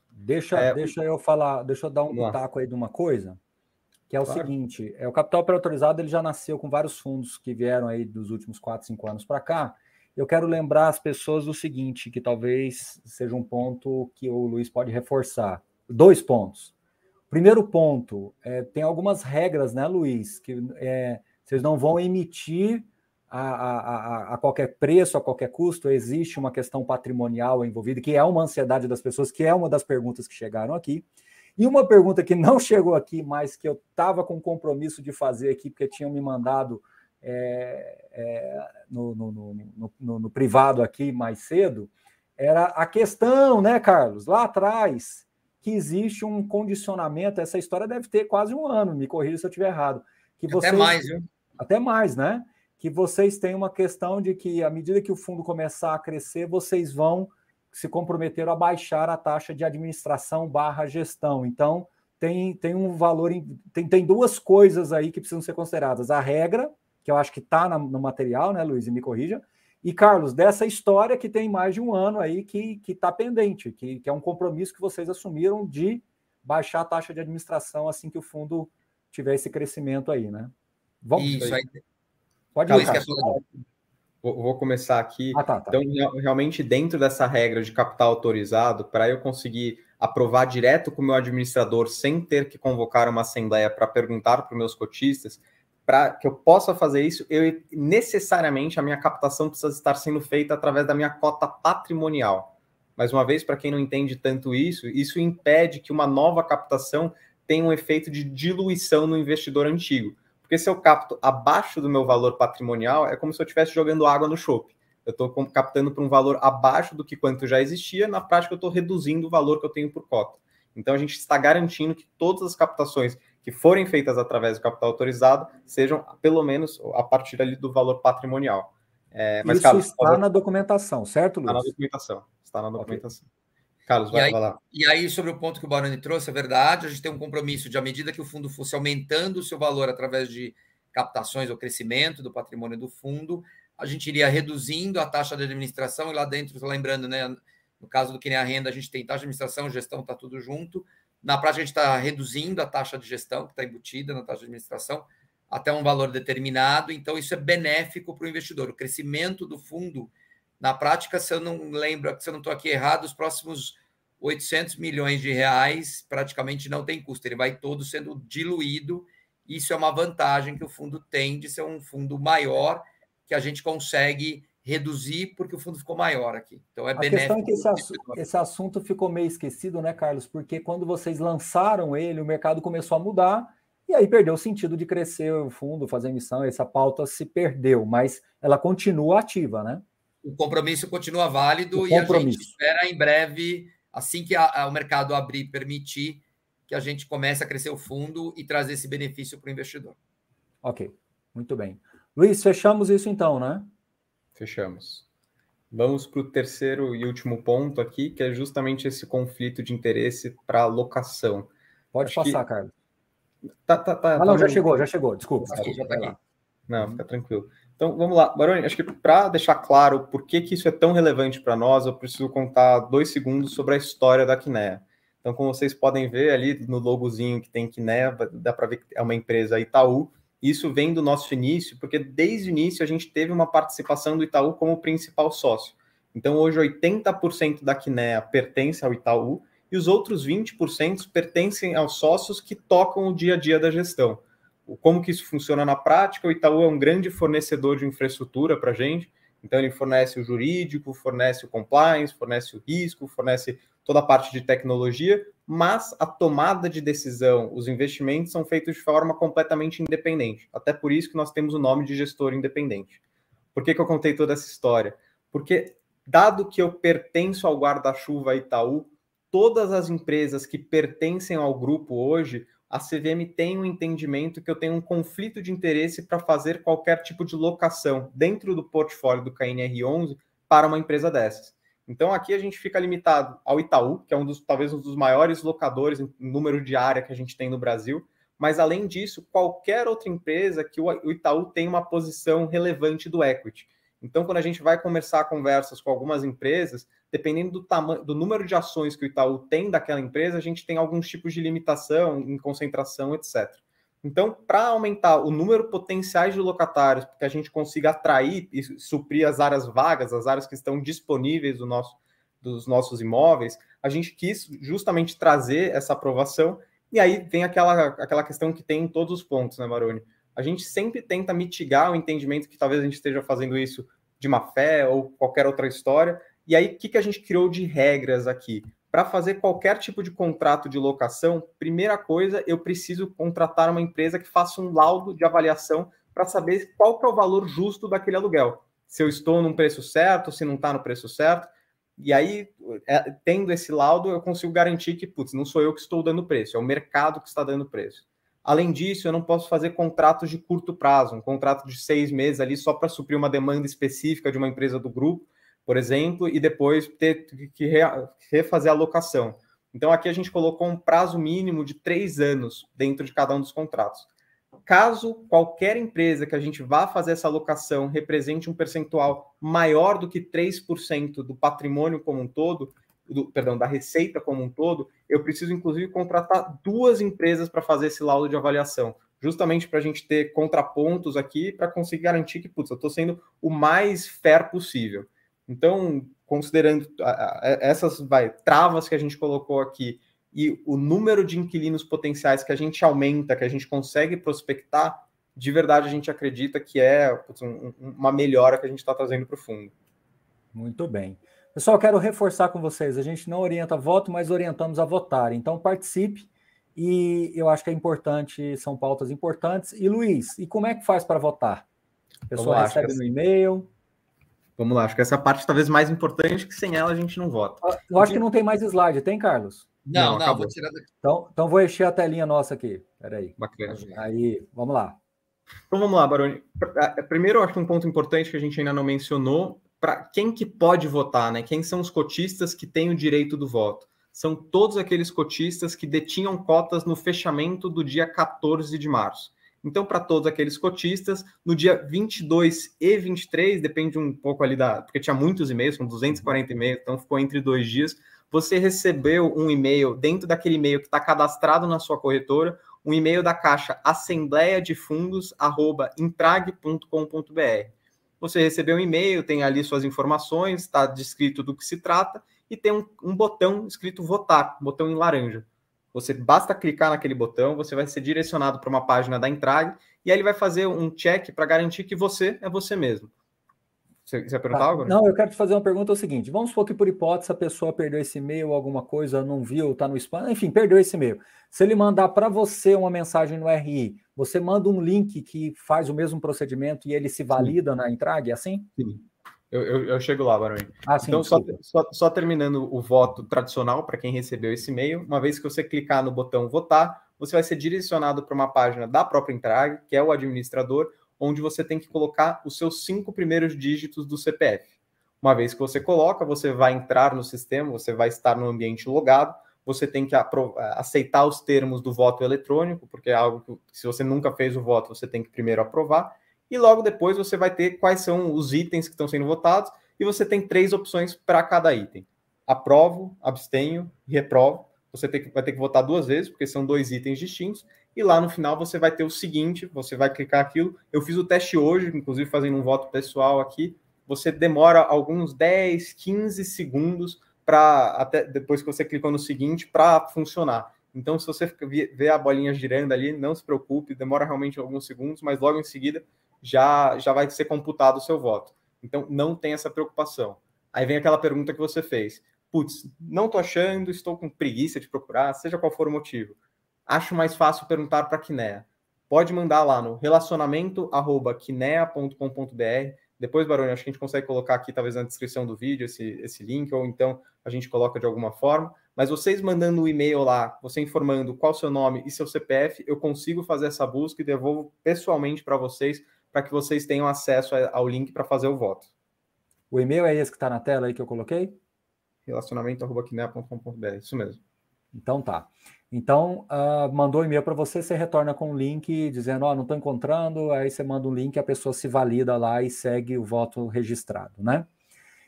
Deixa, é, deixa eu falar, deixa eu dar um pitaco aí de uma coisa, que é o claro. seguinte: é o capital pré-autorizado ele já nasceu com vários fundos que vieram aí dos últimos 4, 5 anos para cá, eu quero lembrar as pessoas do seguinte, que talvez seja um ponto que o Luiz pode reforçar. Dois pontos. Primeiro ponto, é, tem algumas regras, né, Luiz, que é, vocês não vão emitir a, a, a, qualquer preço, a qualquer custo, existe uma questão patrimonial envolvida, que é uma ansiedade das pessoas, que é uma das perguntas que chegaram aqui. E uma pergunta que não chegou aqui, mas que eu estava com compromisso de fazer aqui, porque tinham me mandado é, é, no, no, no, no, privado aqui mais cedo, era a questão, né, Carlos, lá atrás, que existe um condicionamento, essa história deve ter quase um ano, me corrija se eu estiver errado. Que vocês, até mais, viu? Até mais, né? Que vocês têm uma questão de que, à medida que o fundo começar a crescer, vocês vão se comprometer a baixar a taxa de administração barra gestão. Então, tem, tem um valor, tem, tem duas coisas aí que precisam ser consideradas. A regra, que eu acho que está no material, né, Luiz, e me corrija. E, Carlos, dessa história que tem mais de um ano aí que está pendente, que, que é um compromisso que vocês assumiram de baixar a taxa de administração assim que o fundo tiver esse crescimento aí, né? Vamos Isso aí. Pode ir, Carlos. Vou, vou começar aqui. Ah, tá, tá. Então, realmente, dentro dessa regra de capital autorizado, para eu conseguir aprovar direto com o meu administrador, sem ter que convocar uma assembleia para perguntar para os meus cotistas, para que eu possa fazer isso, eu necessariamente a minha captação precisa estar sendo feita através da minha cota patrimonial. Mais uma vez, para quem não entende tanto isso, isso impede que uma nova captação tenha um efeito de diluição no investidor antigo. Porque se eu capto abaixo do meu valor patrimonial, é como se eu estivesse jogando água no chope. Eu estou captando para um valor abaixo do que quanto já existia, na prática eu estou reduzindo o valor que eu tenho por cota. Então a gente está garantindo que todas as captações que forem feitas através do capital autorizado sejam pelo menos a partir ali do valor patrimonial. É, mas, Isso Carlos, está favor... na documentação, certo, Luiz? Está na documentação. Está na documentação. Okay. Carlos, vai, aí, vai lá. E aí, sobre o ponto que o Baroni trouxe, é verdade, a gente tem um compromisso de, à medida que o fundo fosse aumentando o seu valor através de captações ou crescimento do patrimônio do fundo, a gente iria reduzindo a taxa de administração, e lá dentro, lembrando, né, no caso do que nem a renda, a gente tem taxa de administração, gestão, está tudo junto, na prática, a gente está reduzindo a taxa de gestão, que está embutida na taxa de administração, até um valor determinado. Então, isso é benéfico para o investidor. O crescimento do fundo, na prática, se eu não lembro, se eu não estou aqui errado, os próximos 800 milhões de reais praticamente não tem custo. Ele vai todo sendo diluído. Isso é uma vantagem que o fundo tem de ser um fundo maior, que a gente consegue reduzir porque o fundo ficou maior aqui. Então é a benéfico. A questão é que esse, assu esse, assunto ficou meio esquecido, né, Carlos? Porque quando vocês lançaram ele, o mercado começou a mudar e aí perdeu o sentido de crescer o fundo, fazer emissão, essa pauta se perdeu, mas ela continua ativa, né? O compromisso continua válido o e a gente espera em breve, assim que a, a, o mercado abrir permitir, que a gente comece a crescer o fundo e trazer esse benefício para o investidor. Ok, muito bem. Luiz, fechamos isso então, né? Fechamos. Vamos para o terceiro e último ponto aqui, que é justamente esse conflito de interesse para locação. Pode Acho passar, que... Carlos. Tá, tá, tá. Ah, não, tá já chegou, já chegou. Desculpa. Desculpa já tá aqui. Não, fica tranquilo. Então, vamos lá. Baroni, acho que para deixar claro por que, que isso é tão relevante para nós, eu preciso contar dois segundos sobre a história da Kinea. Então, como vocês podem ver ali no logozinho que tem Kinea, dá para ver que é uma empresa Itaú, isso vem do nosso início, porque desde o início a gente teve uma participação do Itaú como principal sócio. Então, hoje, 80% da Kinea pertence ao Itaú e os outros 20% pertencem aos sócios que tocam o dia a dia da gestão. Como que isso funciona na prática? O Itaú é um grande fornecedor de infraestrutura para a gente. Então, ele fornece o jurídico, fornece o compliance, fornece o risco, fornece toda a parte de tecnologia, mas a tomada de decisão, os investimentos são feitos de forma completamente independente. Até por isso que nós temos o nome de gestor independente. Por que, que eu contei toda essa história? Porque, dado que eu pertenço ao guarda-chuva Itaú, todas as empresas que pertencem ao grupo hoje, a CVM tem um entendimento que eu tenho um conflito de interesse para fazer qualquer tipo de locação dentro do portfólio do KNR11 para uma empresa dessas. Então aqui a gente fica limitado ao Itaú, que é um dos talvez um dos maiores locadores em número de área que a gente tem no Brasil, mas além disso, qualquer outra empresa que o Itaú tem uma posição relevante do equity. Então, quando a gente vai conversar conversas com algumas empresas, dependendo do tamanho, do número de ações que o Itaú tem daquela empresa, a gente tem alguns tipos de limitação em concentração, etc. Então, para aumentar o número potenciais de locatários, que a gente consiga atrair e suprir as áreas vagas, as áreas que estão disponíveis do nosso, dos nossos imóveis, a gente quis justamente trazer essa aprovação. E aí vem aquela, aquela questão que tem em todos os pontos, né, Maroni? A gente sempre tenta mitigar o entendimento que talvez a gente esteja fazendo isso de má fé ou qualquer outra história. E aí, o que, que a gente criou de regras aqui? Para fazer qualquer tipo de contrato de locação, primeira coisa, eu preciso contratar uma empresa que faça um laudo de avaliação para saber qual é o valor justo daquele aluguel. Se eu estou num preço certo, se não está no preço certo. E aí, é, tendo esse laudo, eu consigo garantir que, putz, não sou eu que estou dando preço, é o mercado que está dando preço. Além disso, eu não posso fazer contratos de curto prazo, um contrato de seis meses ali só para suprir uma demanda específica de uma empresa do grupo, por exemplo, e depois ter que refazer a locação. Então, aqui a gente colocou um prazo mínimo de três anos dentro de cada um dos contratos. Caso qualquer empresa que a gente vá fazer essa alocação represente um percentual maior do que 3% do patrimônio como um todo, do, perdão, da receita como um todo, eu preciso, inclusive, contratar duas empresas para fazer esse laudo de avaliação, justamente para a gente ter contrapontos aqui para conseguir garantir que, putz, eu estou sendo o mais fair possível. Então, considerando essas vai, travas que a gente colocou aqui e o número de inquilinos potenciais que a gente aumenta, que a gente consegue prospectar, de verdade a gente acredita que é uma melhora que a gente está trazendo para o fundo. Muito bem. Pessoal, quero reforçar com vocês: a gente não orienta voto, mas orientamos a votar. Então, participe. E eu acho que é importante, são pautas importantes. E Luiz, e como é que faz para votar? A pessoa recebe no e-mail. Vamos lá, acho que essa parte talvez mais importante, que sem ela a gente não vota. Eu acho que não tem mais slide, tem, Carlos? Não, não, não vou tirar daqui. Então, então vou encher a telinha nossa aqui. Peraí. Bacana. Aí, vamos lá. Então vamos lá, Baroni. Primeiro, eu acho que um ponto importante que a gente ainda não mencionou, para quem que pode votar, né? Quem são os cotistas que têm o direito do voto? São todos aqueles cotistas que detinham cotas no fechamento do dia 14 de março. Então, para todos aqueles cotistas, no dia 22 e 23, depende um pouco ali da. Porque tinha muitos e-mails, são 240 e-mails, então ficou entre dois dias. Você recebeu um e-mail, dentro daquele e-mail que está cadastrado na sua corretora, um e-mail da caixa assembleia de fundos, intrag.com.br. Você recebeu um e-mail, tem ali suas informações, está descrito do que se trata, e tem um, um botão escrito votar, botão em laranja. Você basta clicar naquele botão, você vai ser direcionado para uma página da Entrag e aí ele vai fazer um check para garantir que você é você mesmo. Você, você perguntar tá. algo? Não, eu quero te fazer uma pergunta é o seguinte: vamos supor que por hipótese a pessoa perdeu esse e-mail, alguma coisa, não viu, está no spam, enfim, perdeu esse e-mail. Se ele mandar para você uma mensagem no RI, você manda um link que faz o mesmo procedimento e ele se valida Sim. na é assim? Sim. Eu, eu, eu, chego lá, Barões. Ah, sim, então, só, só, só, terminando o voto tradicional para quem recebeu esse e-mail, uma vez que você clicar no botão votar, você vai ser direcionado para uma página da própria Entrag, que é o administrador, onde você tem que colocar os seus cinco primeiros dígitos do CPF. Uma vez que você coloca, você vai entrar no sistema, você vai estar no ambiente logado, você tem que aceitar os termos do voto eletrônico, porque é algo que, se você nunca fez o voto, você tem que primeiro aprovar e logo depois você vai ter quais são os itens que estão sendo votados, e você tem três opções para cada item: aprovo, abstenho e reprovo. Você que, vai ter que votar duas vezes, porque são dois itens distintos, e lá no final você vai ter o seguinte: você vai clicar aquilo. Eu fiz o teste hoje, inclusive fazendo um voto pessoal aqui. Você demora alguns 10, 15 segundos para até depois que você clicou no seguinte para funcionar. Então, se você ver a bolinha girando ali, não se preocupe, demora realmente alguns segundos, mas logo em seguida já, já vai ser computado o seu voto. Então, não tem essa preocupação. Aí vem aquela pergunta que você fez. Putz, não tô achando, estou com preguiça de procurar, seja qual for o motivo. Acho mais fácil perguntar para a Kinea. Pode mandar lá no relacionamento@kinea.com.br. Depois, Baroni, acho que a gente consegue colocar aqui, talvez na descrição do vídeo, esse, esse link, ou então a gente coloca de alguma forma. Mas vocês mandando o um e-mail lá, você informando qual seu nome e seu CPF, eu consigo fazer essa busca e devolvo pessoalmente para vocês para que vocês tenham acesso ao link para fazer o voto. O e-mail é esse que está na tela aí que eu coloquei? relacionamento.quiné.com.br, isso mesmo. Então tá. Então, uh, mandou um e-mail para você, você retorna com um link dizendo, ó, oh, não estou encontrando, aí você manda um link, a pessoa se valida lá e segue o voto registrado, né?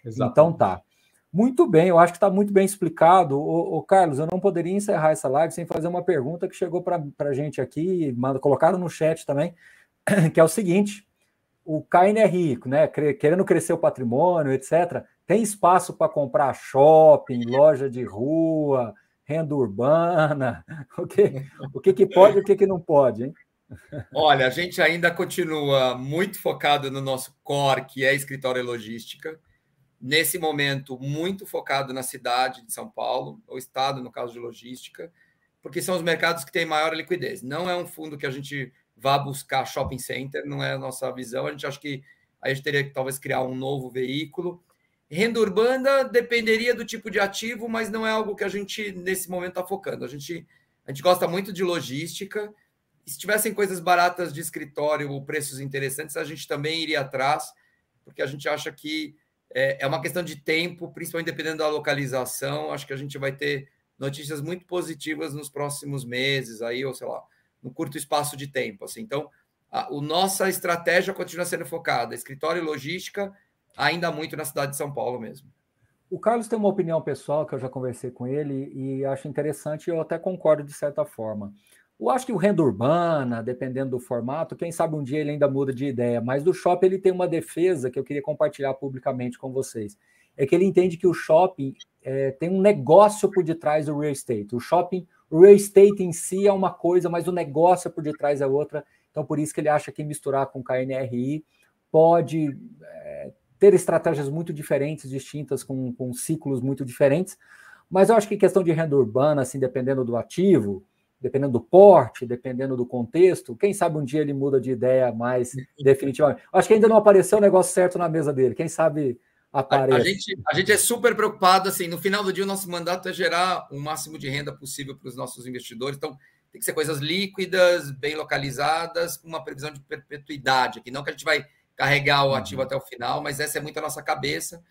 Exato. Então tá. Muito bem, eu acho que está muito bem explicado. O, Carlos, eu não poderia encerrar essa live sem fazer uma pergunta que chegou para a gente aqui, manda, colocaram no chat também, que é o seguinte: o KNRI, né, querendo crescer o patrimônio, etc., tem espaço para comprar shopping, loja de rua, renda urbana? O que, o que, que pode e o que, que não pode, hein? Olha, a gente ainda continua muito focado no nosso core, que é escritório e logística. Nesse momento, muito focado na cidade de São Paulo, ou estado, no caso de logística, porque são os mercados que têm maior liquidez. Não é um fundo que a gente vá buscar shopping center, não é a nossa visão. A gente acha que a gente teria que talvez criar um novo veículo. Renda urbana dependeria do tipo de ativo, mas não é algo que a gente, nesse momento, está focando. A gente, a gente gosta muito de logística. Se tivessem coisas baratas de escritório ou preços interessantes, a gente também iria atrás, porque a gente acha que é, é uma questão de tempo, principalmente dependendo da localização. Acho que a gente vai ter notícias muito positivas nos próximos meses, aí, ou sei lá, no curto espaço de tempo. Assim. Então, a, a nossa estratégia continua sendo focada, escritório e logística, ainda muito na cidade de São Paulo mesmo. O Carlos tem uma opinião pessoal que eu já conversei com ele e acho interessante, eu até concordo de certa forma. Eu acho que o renda urbana, dependendo do formato, quem sabe um dia ele ainda muda de ideia, mas do shopping ele tem uma defesa que eu queria compartilhar publicamente com vocês. É que ele entende que o shopping é, tem um negócio por detrás do real estate. O shopping o real estate em si é uma coisa, mas o negócio por detrás é outra. Então, por isso que ele acha que misturar com KNRI pode é, ter estratégias muito diferentes, distintas, com, com ciclos muito diferentes. Mas eu acho que questão de renda urbana, assim, dependendo do ativo, dependendo do porte, dependendo do contexto, quem sabe um dia ele muda de ideia mais definitivamente. Acho que ainda não apareceu o negócio certo na mesa dele. Quem sabe apareça. A, a, gente, a gente é super preocupado, assim, no final do dia o nosso mandato é gerar o máximo de renda possível para os nossos investidores, então tem que ser coisas líquidas, bem localizadas, com uma previsão de perpetuidade aqui, não que a gente vai carregar o ativo uhum. até o final, mas essa é muito a nossa cabeça.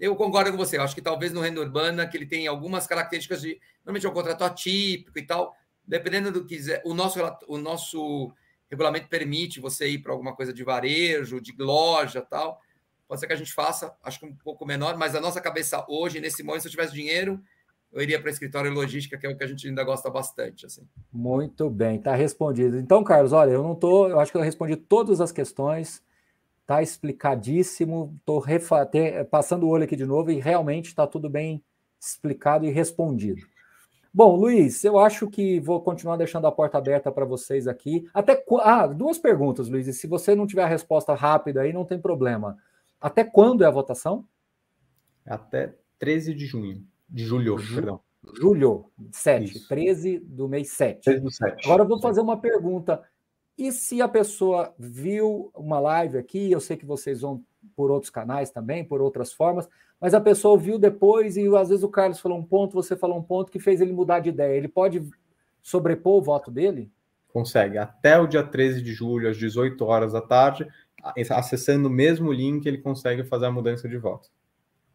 Eu concordo com você, eu acho que talvez no renda urbana, que ele tem algumas características de, normalmente é um contrato atípico e tal, dependendo do que quiser, o nosso, o nosso regulamento permite você ir para alguma coisa de varejo, de loja tal, Pode ser que a gente faça, acho que um pouco menor, mas a nossa cabeça hoje, nesse momento, se eu tivesse dinheiro, eu iria para escritório e logística, que é o que a gente ainda gosta bastante. Assim. Muito bem, está respondido. Então, Carlos, olha, eu não estou, eu acho que eu respondi todas as questões, está explicadíssimo, estou passando o olho aqui de novo e realmente está tudo bem explicado e respondido. Bom, Luiz, eu acho que vou continuar deixando a porta aberta para vocês aqui. Até ah, duas perguntas, Luiz. E se você não tiver a resposta rápida aí, não tem problema. Até quando é a votação? Até 13 de junho. De julho, Ju, perdão. Julho, 7. Isso. 13 do mês 7. 13 do 7. Agora eu vou fazer uma pergunta. E se a pessoa viu uma live aqui, eu sei que vocês vão por outros canais também, por outras formas, mas a pessoa viu depois e às vezes o Carlos falou um ponto, você falou um ponto que fez ele mudar de ideia. Ele pode sobrepor o voto dele? Consegue. Até o dia 13 de julho, às 18 horas da tarde, acessando o mesmo link, ele consegue fazer a mudança de voto.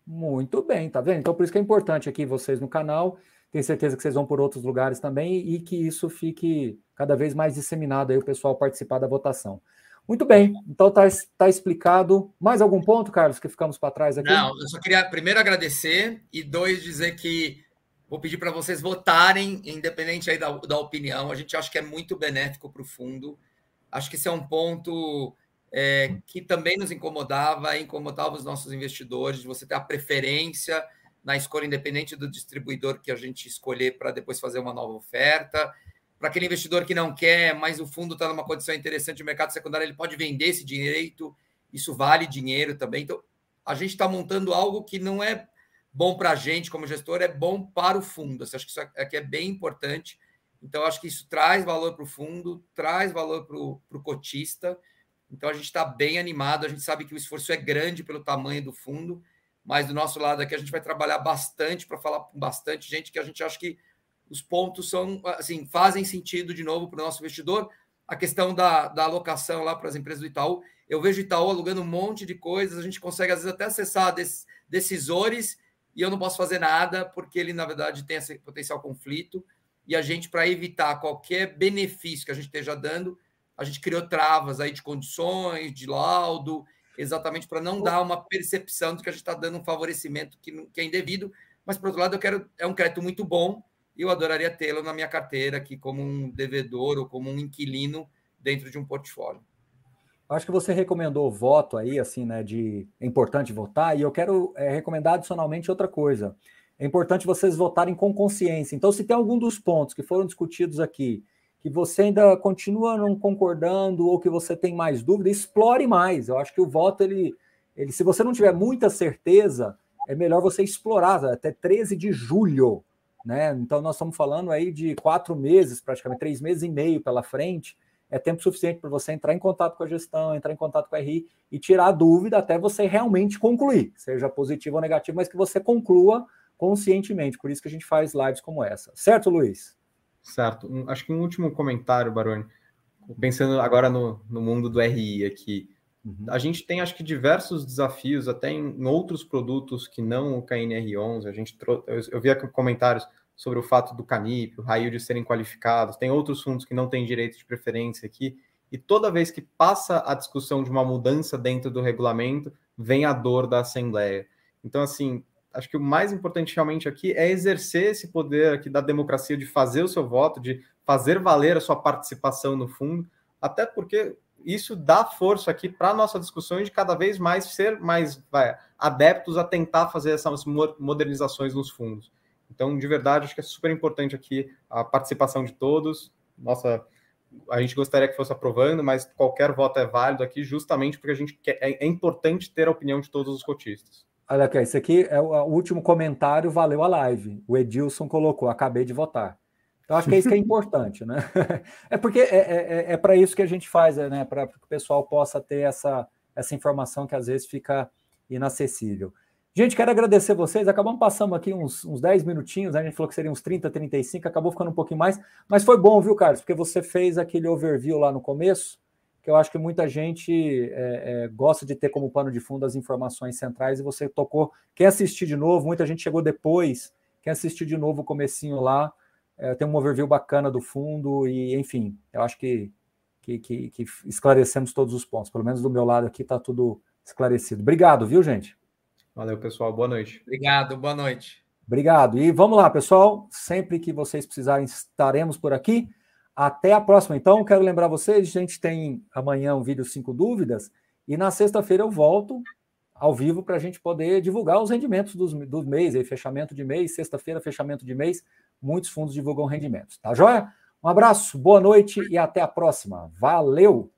Muito bem, tá vendo? Então, por isso que é importante aqui vocês no canal. Tenho certeza que vocês vão por outros lugares também e que isso fique cada vez mais disseminado aí, o pessoal participar da votação. Muito bem, então tá, tá explicado. Mais algum ponto, Carlos, que ficamos para trás aqui? Não, eu só queria primeiro agradecer e dois dizer que vou pedir para vocês votarem, independente aí da, da opinião. A gente acha que é muito benéfico para o fundo. Acho que esse é um ponto é, que também nos incomodava, incomodava os nossos investidores, de você ter a preferência na escolha independente do distribuidor que a gente escolher para depois fazer uma nova oferta. Para aquele investidor que não quer, mas o fundo está numa condição interessante, o mercado secundário ele pode vender esse direito, isso vale dinheiro também. Então, a gente está montando algo que não é bom para a gente como gestor, é bom para o fundo. Acho que isso aqui é bem importante. Então, acho que isso traz valor para o fundo, traz valor para o cotista. Então a gente está bem animado, a gente sabe que o esforço é grande pelo tamanho do fundo, mas do nosso lado aqui a gente vai trabalhar bastante para falar com bastante gente que a gente acha que os pontos são assim fazem sentido de novo para o nosso investidor. A questão da, da alocação lá para as empresas do Itaú, eu vejo o Itaú alugando um monte de coisas, a gente consegue às vezes até acessar decisores e eu não posso fazer nada porque ele na verdade tem esse potencial conflito e a gente para evitar qualquer benefício que a gente esteja dando a gente criou travas aí de condições, de laudo, exatamente para não dar uma percepção de que a gente está dando um favorecimento que, que é indevido. Mas, por outro lado, eu quero é um crédito muito bom e eu adoraria tê-lo na minha carteira aqui como um devedor ou como um inquilino dentro de um portfólio. Acho que você recomendou voto aí, assim, né? De é importante votar, e eu quero é, recomendar adicionalmente outra coisa. É importante vocês votarem com consciência. Então, se tem algum dos pontos que foram discutidos aqui que você ainda continua não concordando ou que você tem mais dúvida, explore mais. Eu acho que o voto, ele, ele se você não tiver muita certeza, é melhor você explorar até 13 de julho. Né? Então, nós estamos falando aí de quatro meses, praticamente três meses e meio pela frente. É tempo suficiente para você entrar em contato com a gestão, entrar em contato com a RI e tirar a dúvida até você realmente concluir, seja positivo ou negativo, mas que você conclua conscientemente. Por isso que a gente faz lives como essa. Certo, Luiz? Certo. Um, acho que um último comentário, Baroni. Pensando agora no, no mundo do RI aqui. Uhum. A gente tem, acho que, diversos desafios, até em, em outros produtos que não o KNR11. A gente trou eu, eu vi aqui comentários sobre o fato do Canip, o Raio de serem qualificados. Tem outros fundos que não têm direito de preferência aqui. E toda vez que passa a discussão de uma mudança dentro do regulamento, vem a dor da Assembleia. Então, assim, acho que o mais importante realmente aqui é exercer esse poder aqui da democracia de fazer o seu voto, de fazer valer a sua participação no fundo, até porque isso dá força aqui para a nossa discussão de cada vez mais ser mais vai, adeptos a tentar fazer essas modernizações nos fundos. Então, de verdade, acho que é super importante aqui a participação de todos. Nossa, a gente gostaria que fosse aprovando, mas qualquer voto é válido aqui, justamente porque a gente quer, é, é importante ter a opinião de todos os cotistas. Olha aqui, esse aqui é o, último comentário, valeu a live. O Edilson colocou, acabei de votar. Então, acho que é isso que é importante, né? É porque é, é, é, é para isso que a gente faz, né? Para que o pessoal possa ter essa, essa informação que às vezes fica inacessível. Gente, quero agradecer vocês. Acabamos passando aqui uns, uns 10 minutinhos, né? a gente falou que seria uns 30, 35, acabou ficando um pouquinho mais, mas foi bom, viu, Carlos? Porque você fez aquele overview lá no começo que eu acho que muita gente é, é, gosta de ter como pano de fundo as informações centrais e você tocou. Quem assistir de novo, muita gente chegou depois, quem assistir de novo o comecinho lá, é, tem um overview bacana do fundo e, enfim, eu acho que, que, que, que esclarecemos todos os pontos. Pelo menos do meu lado aqui está tudo esclarecido. Obrigado, viu, gente? Valeu, pessoal. Boa noite. Obrigado, boa noite. Obrigado. E vamos lá, pessoal. Sempre que vocês precisarem, estaremos por aqui. Até a próxima. Então, quero lembrar vocês, a gente tem amanhã um vídeo cinco dúvidas e na sexta-feira eu volto ao vivo para a gente poder divulgar os rendimentos dos, do mês, aí, fechamento de mês, sexta-feira, fechamento de mês. Muitos fundos divulgam rendimentos, tá joia? Um abraço, boa noite e até a próxima. Valeu!